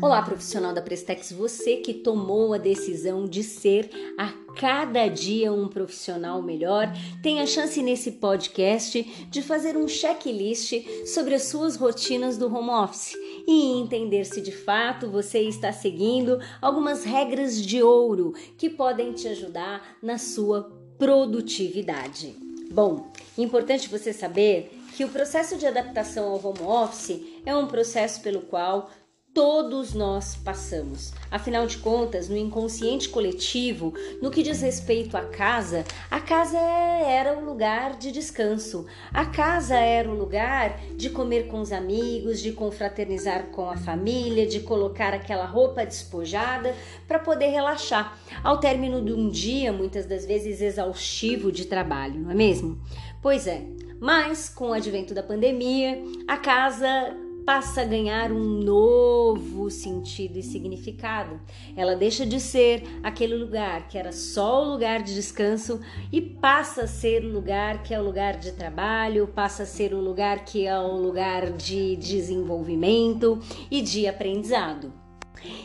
Olá, profissional da Prestex, você que tomou a decisão de ser a cada dia um profissional melhor, tem a chance nesse podcast de fazer um checklist sobre as suas rotinas do home office e entender se de fato você está seguindo algumas regras de ouro que podem te ajudar na sua produtividade. Bom, importante você saber que o processo de adaptação ao home office é um processo pelo qual todos nós passamos. Afinal de contas, no inconsciente coletivo, no que diz respeito à casa, a casa era o lugar de descanso. A casa era o lugar de comer com os amigos, de confraternizar com a família, de colocar aquela roupa despojada para poder relaxar. Ao término de um dia, muitas das vezes exaustivo de trabalho, não é mesmo? Pois é. Mas com o advento da pandemia, a casa passa a ganhar um novo sentido e significado. Ela deixa de ser aquele lugar que era só o lugar de descanso e passa a ser o lugar que é o lugar de trabalho, passa a ser o lugar que é o lugar de desenvolvimento e de aprendizado.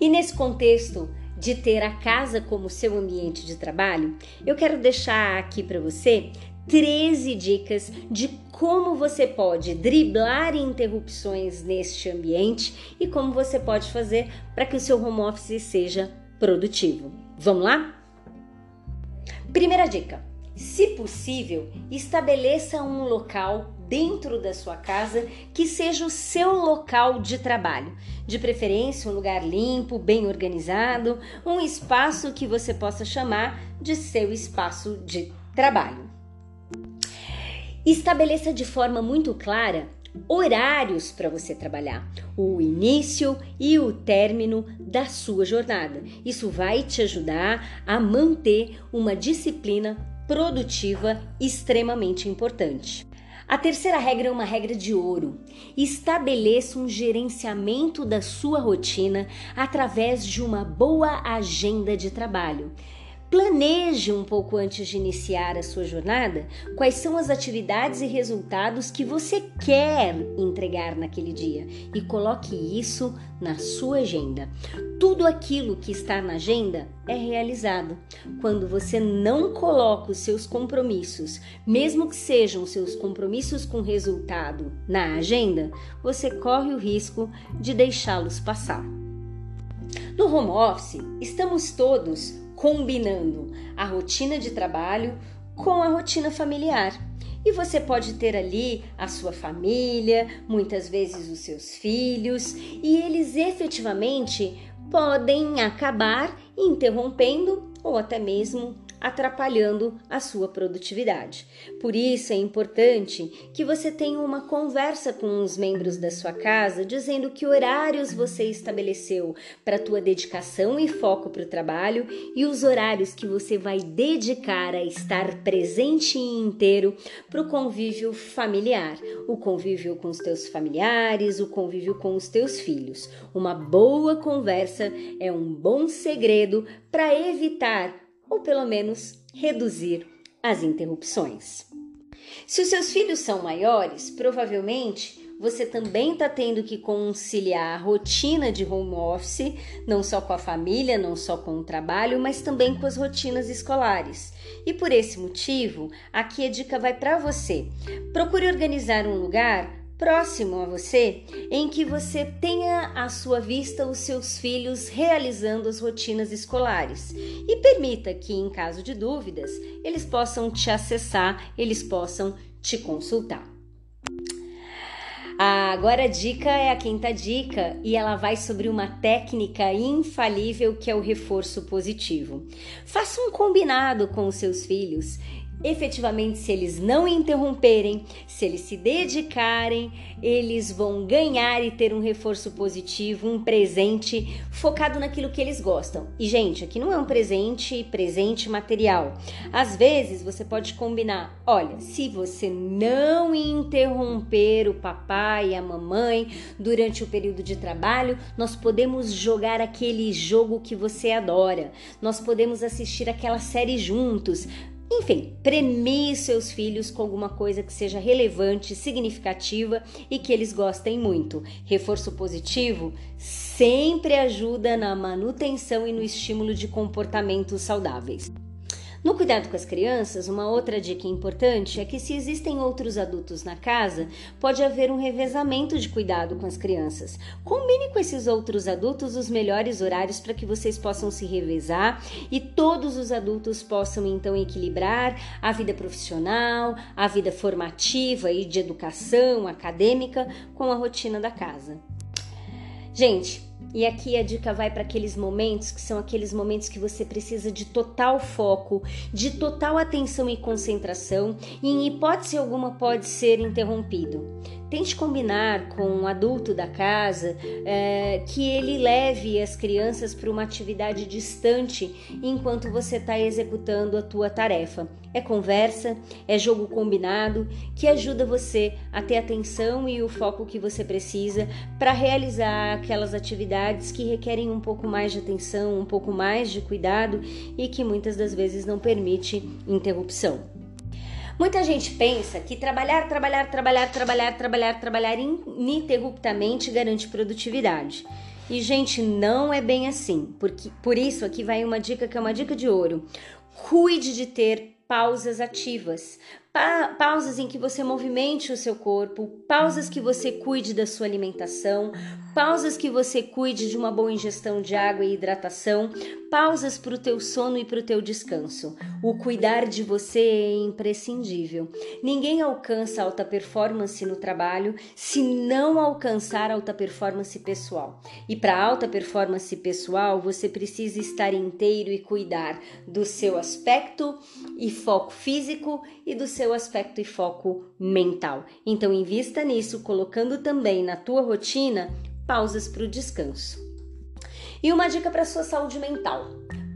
E nesse contexto, de ter a casa como seu ambiente de trabalho, eu quero deixar aqui para você 13 dicas de como você pode driblar interrupções neste ambiente e como você pode fazer para que o seu home office seja produtivo. Vamos lá? Primeira dica: se possível, estabeleça um local dentro da sua casa que seja o seu local de trabalho. De preferência, um lugar limpo, bem organizado, um espaço que você possa chamar de seu espaço de trabalho. Estabeleça de forma muito clara horários para você trabalhar, o início e o término da sua jornada. Isso vai te ajudar a manter uma disciplina produtiva extremamente importante. A terceira regra é uma regra de ouro. Estabeleça um gerenciamento da sua rotina através de uma boa agenda de trabalho. Planeje um pouco antes de iniciar a sua jornada quais são as atividades e resultados que você quer entregar naquele dia e coloque isso na sua agenda. Tudo aquilo que está na agenda é realizado. Quando você não coloca os seus compromissos, mesmo que sejam seus compromissos com resultado, na agenda, você corre o risco de deixá-los passar. No home office, estamos todos combinando a rotina de trabalho com a rotina familiar. E você pode ter ali a sua família, muitas vezes os seus filhos, e eles efetivamente podem acabar interrompendo ou até mesmo atrapalhando a sua produtividade. Por isso é importante que você tenha uma conversa com os membros da sua casa dizendo que horários você estabeleceu para tua dedicação e foco para o trabalho e os horários que você vai dedicar a estar presente e inteiro para o convívio familiar, o convívio com os teus familiares, o convívio com os teus filhos. Uma boa conversa é um bom segredo para evitar ou pelo menos reduzir as interrupções. Se os seus filhos são maiores, provavelmente você também está tendo que conciliar a rotina de home office, não só com a família, não só com o trabalho, mas também com as rotinas escolares. E por esse motivo, aqui a dica vai para você. Procure organizar um lugar próximo a você em que você tenha à sua vista os seus filhos realizando as rotinas escolares e permita que, em caso de dúvidas, eles possam te acessar, eles possam te consultar. Agora a dica é a quinta dica e ela vai sobre uma técnica infalível que é o reforço positivo. Faça um combinado com os seus filhos efetivamente, se eles não interromperem, se eles se dedicarem, eles vão ganhar e ter um reforço positivo, um presente focado naquilo que eles gostam. E, gente, aqui não é um presente, presente material. Às vezes você pode combinar: olha, se você não interromper o papai e a mamãe durante o período de trabalho, nós podemos jogar aquele jogo que você adora, nós podemos assistir aquela série juntos Enfim, premie seus filhos com alguma coisa que seja relevante, significativa e que eles gostem muito. Reforço positivo sempre ajuda na manutenção e no estímulo de comportamentos saudáveis. No cuidado com as crianças, uma outra dica importante é que se existem outros adultos na casa, pode haver um revezamento de cuidado com as crianças. Combine com esses outros adultos os melhores horários para que vocês possam se revezar e todos os adultos possam então equilibrar a vida profissional, a vida formativa e de educação acadêmica com a rotina da casa. Gente, e aqui a dica vai para aqueles momentos que são aqueles momentos que você precisa de total foco, de total atenção e concentração, e em hipótese alguma pode ser interrompido. Tente combinar com um adulto da casa é, que ele leve as crianças para uma atividade distante enquanto você está executando a tua tarefa. É conversa, é jogo combinado que ajuda você a ter atenção e o foco que você precisa para realizar aquelas atividades que requerem um pouco mais de atenção, um pouco mais de cuidado e que muitas das vezes não permite interrupção. Muita gente pensa que trabalhar, trabalhar, trabalhar, trabalhar, trabalhar, trabalhar ininterruptamente garante produtividade. E, gente, não é bem assim. Porque, por isso, aqui vai uma dica que é uma dica de ouro. Cuide de ter pausas ativas, pa pausas em que você movimente o seu corpo, pausas que você cuide da sua alimentação, pausas que você cuide de uma boa ingestão de água e hidratação, pausas para o teu sono e para o teu descanso. O cuidar de você é imprescindível. Ninguém alcança alta performance no trabalho se não alcançar alta performance pessoal. E para alta performance pessoal, você precisa estar inteiro e cuidar do seu aspecto e foco físico e do seu aspecto e foco mental. Então invista nisso, colocando também na tua rotina pausas para o descanso. E uma dica para sua saúde mental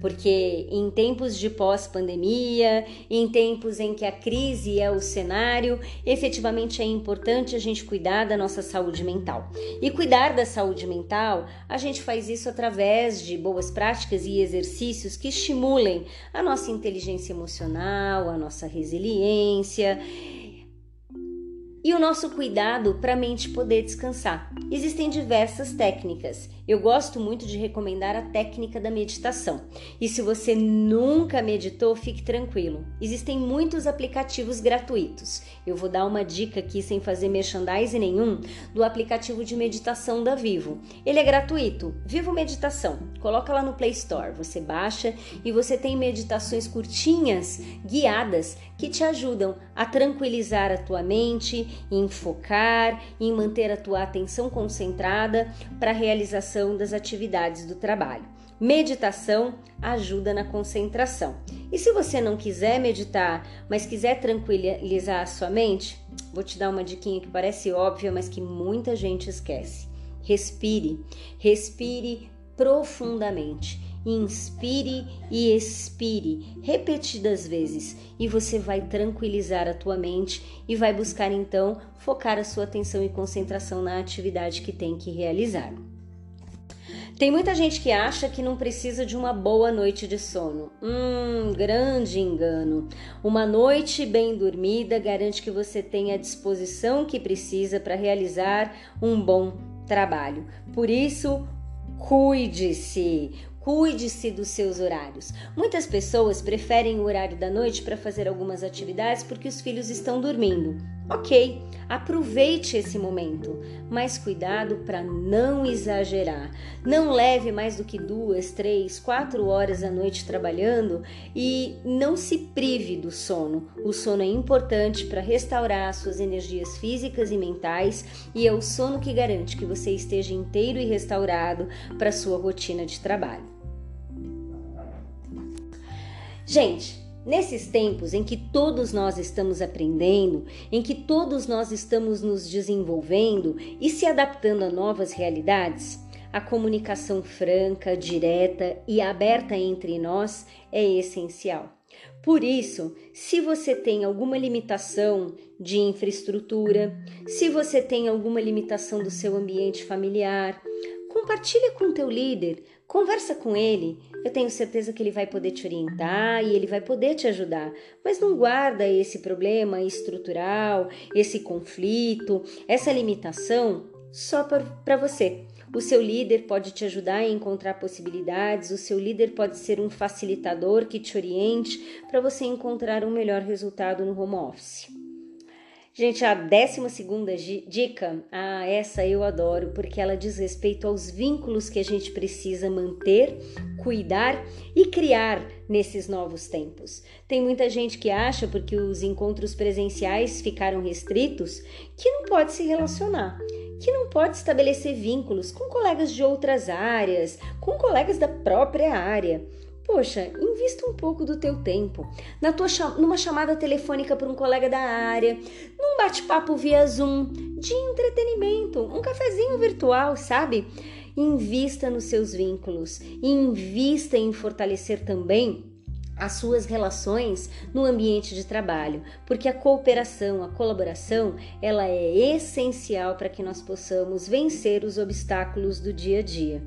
porque em tempos de pós-pandemia, em tempos em que a crise é o cenário, efetivamente é importante a gente cuidar da nossa saúde mental. E cuidar da saúde mental, a gente faz isso através de boas práticas e exercícios que estimulem a nossa inteligência emocional, a nossa resiliência e o nosso cuidado para a mente poder descansar. Existem diversas técnicas. Eu gosto muito de recomendar a técnica da meditação. E se você nunca meditou, fique tranquilo. Existem muitos aplicativos gratuitos. Eu vou dar uma dica aqui sem fazer merchandising nenhum do aplicativo de meditação da Vivo. Ele é gratuito. Vivo Meditação. Coloca lá no Play Store. Você baixa e você tem meditações curtinhas, guiadas, que te ajudam a tranquilizar a tua mente, em focar, em manter a tua atenção concentrada para a realização das atividades do trabalho. Meditação ajuda na concentração. E se você não quiser meditar, mas quiser tranquilizar a sua mente, vou te dar uma diquinha que parece óbvia, mas que muita gente esquece. Respire, respire profundamente. Inspire e expire repetidas vezes e você vai tranquilizar a tua mente e vai buscar então focar a sua atenção e concentração na atividade que tem que realizar. Tem muita gente que acha que não precisa de uma boa noite de sono. Hum, grande engano. Uma noite bem dormida garante que você tenha a disposição que precisa para realizar um bom trabalho. Por isso, cuide-se. Cuide-se dos seus horários. Muitas pessoas preferem o horário da noite para fazer algumas atividades porque os filhos estão dormindo. Ok, aproveite esse momento, mas cuidado para não exagerar. Não leve mais do que duas, três, quatro horas à noite trabalhando e não se prive do sono. O sono é importante para restaurar suas energias físicas e mentais e é o sono que garante que você esteja inteiro e restaurado para sua rotina de trabalho. Gente, nesses tempos em que todos nós estamos aprendendo, em que todos nós estamos nos desenvolvendo e se adaptando a novas realidades, a comunicação franca, direta e aberta entre nós é essencial. Por isso, se você tem alguma limitação de infraestrutura, se você tem alguma limitação do seu ambiente familiar, compartilhe com teu líder, conversa com ele, eu tenho certeza que ele vai poder te orientar e ele vai poder te ajudar. Mas não guarda esse problema estrutural, esse conflito, essa limitação só para você. O seu líder pode te ajudar a encontrar possibilidades, o seu líder pode ser um facilitador que te oriente para você encontrar um melhor resultado no home office. Gente, a décima segunda dica, ah, essa eu adoro, porque ela diz respeito aos vínculos que a gente precisa manter, cuidar e criar nesses novos tempos. Tem muita gente que acha, porque os encontros presenciais ficaram restritos, que não pode se relacionar, que não pode estabelecer vínculos com colegas de outras áreas, com colegas da própria área. Poxa, invista um pouco do teu tempo na tua numa chamada telefônica para um colega da área, num bate-papo via Zoom, de entretenimento, um cafezinho virtual, sabe? Invista nos seus vínculos, invista em fortalecer também as suas relações no ambiente de trabalho, porque a cooperação, a colaboração, ela é essencial para que nós possamos vencer os obstáculos do dia a dia.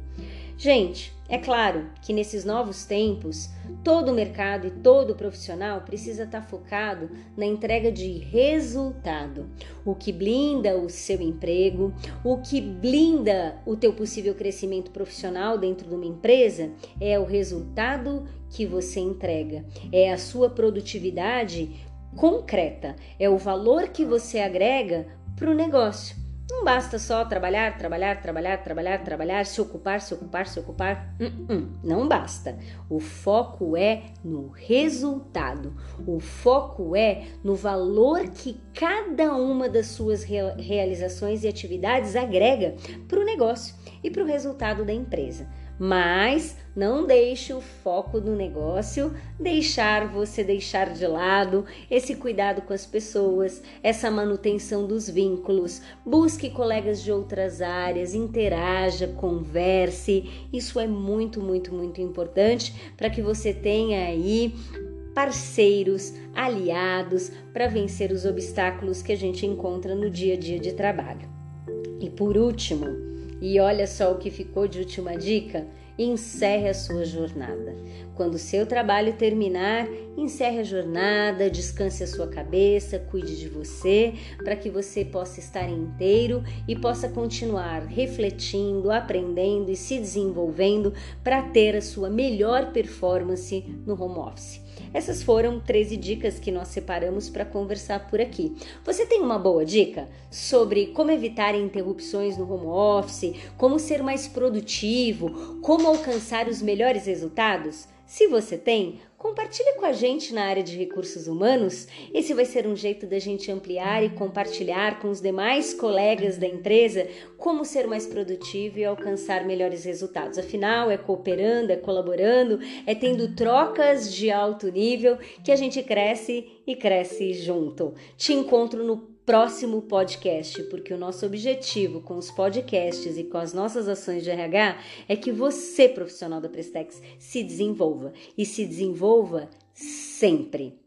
Gente, é claro que nesses novos tempos, todo o mercado e todo profissional precisa estar focado na entrega de resultado. O que blinda o seu emprego, o que blinda o teu possível crescimento profissional dentro de uma empresa é o resultado que você entrega, é a sua produtividade concreta, é o valor que você agrega para o negócio. Não basta só trabalhar, trabalhar, trabalhar, trabalhar, trabalhar, se ocupar, se ocupar, se ocupar. Uh -uh, não basta. O foco é no resultado. O foco é no valor que cada uma das suas realizações e atividades agrega para o negócio e para o resultado da empresa mas não deixe o foco do negócio deixar você deixar de lado esse cuidado com as pessoas, essa manutenção dos vínculos. Busque colegas de outras áreas, interaja, converse. Isso é muito, muito, muito importante para que você tenha aí parceiros, aliados para vencer os obstáculos que a gente encontra no dia a dia de trabalho. E por último, e olha só o que ficou de última dica: encerre a sua jornada. Quando o seu trabalho terminar, encerre a jornada, descanse a sua cabeça, cuide de você, para que você possa estar inteiro e possa continuar refletindo, aprendendo e se desenvolvendo para ter a sua melhor performance no home office. Essas foram 13 dicas que nós separamos para conversar por aqui. Você tem uma boa dica sobre como evitar interrupções no home office, como ser mais produtivo, como alcançar os melhores resultados? Se você tem, compartilhe com a gente na área de recursos humanos. Esse vai ser um jeito da gente ampliar e compartilhar com os demais colegas da empresa como ser mais produtivo e alcançar melhores resultados. Afinal, é cooperando, é colaborando, é tendo trocas de alto nível que a gente cresce e cresce junto. Te encontro no próximo podcast, porque o nosso objetivo com os podcasts e com as nossas ações de RH é que você, profissional da Prestex, se desenvolva e se desenvolva sempre.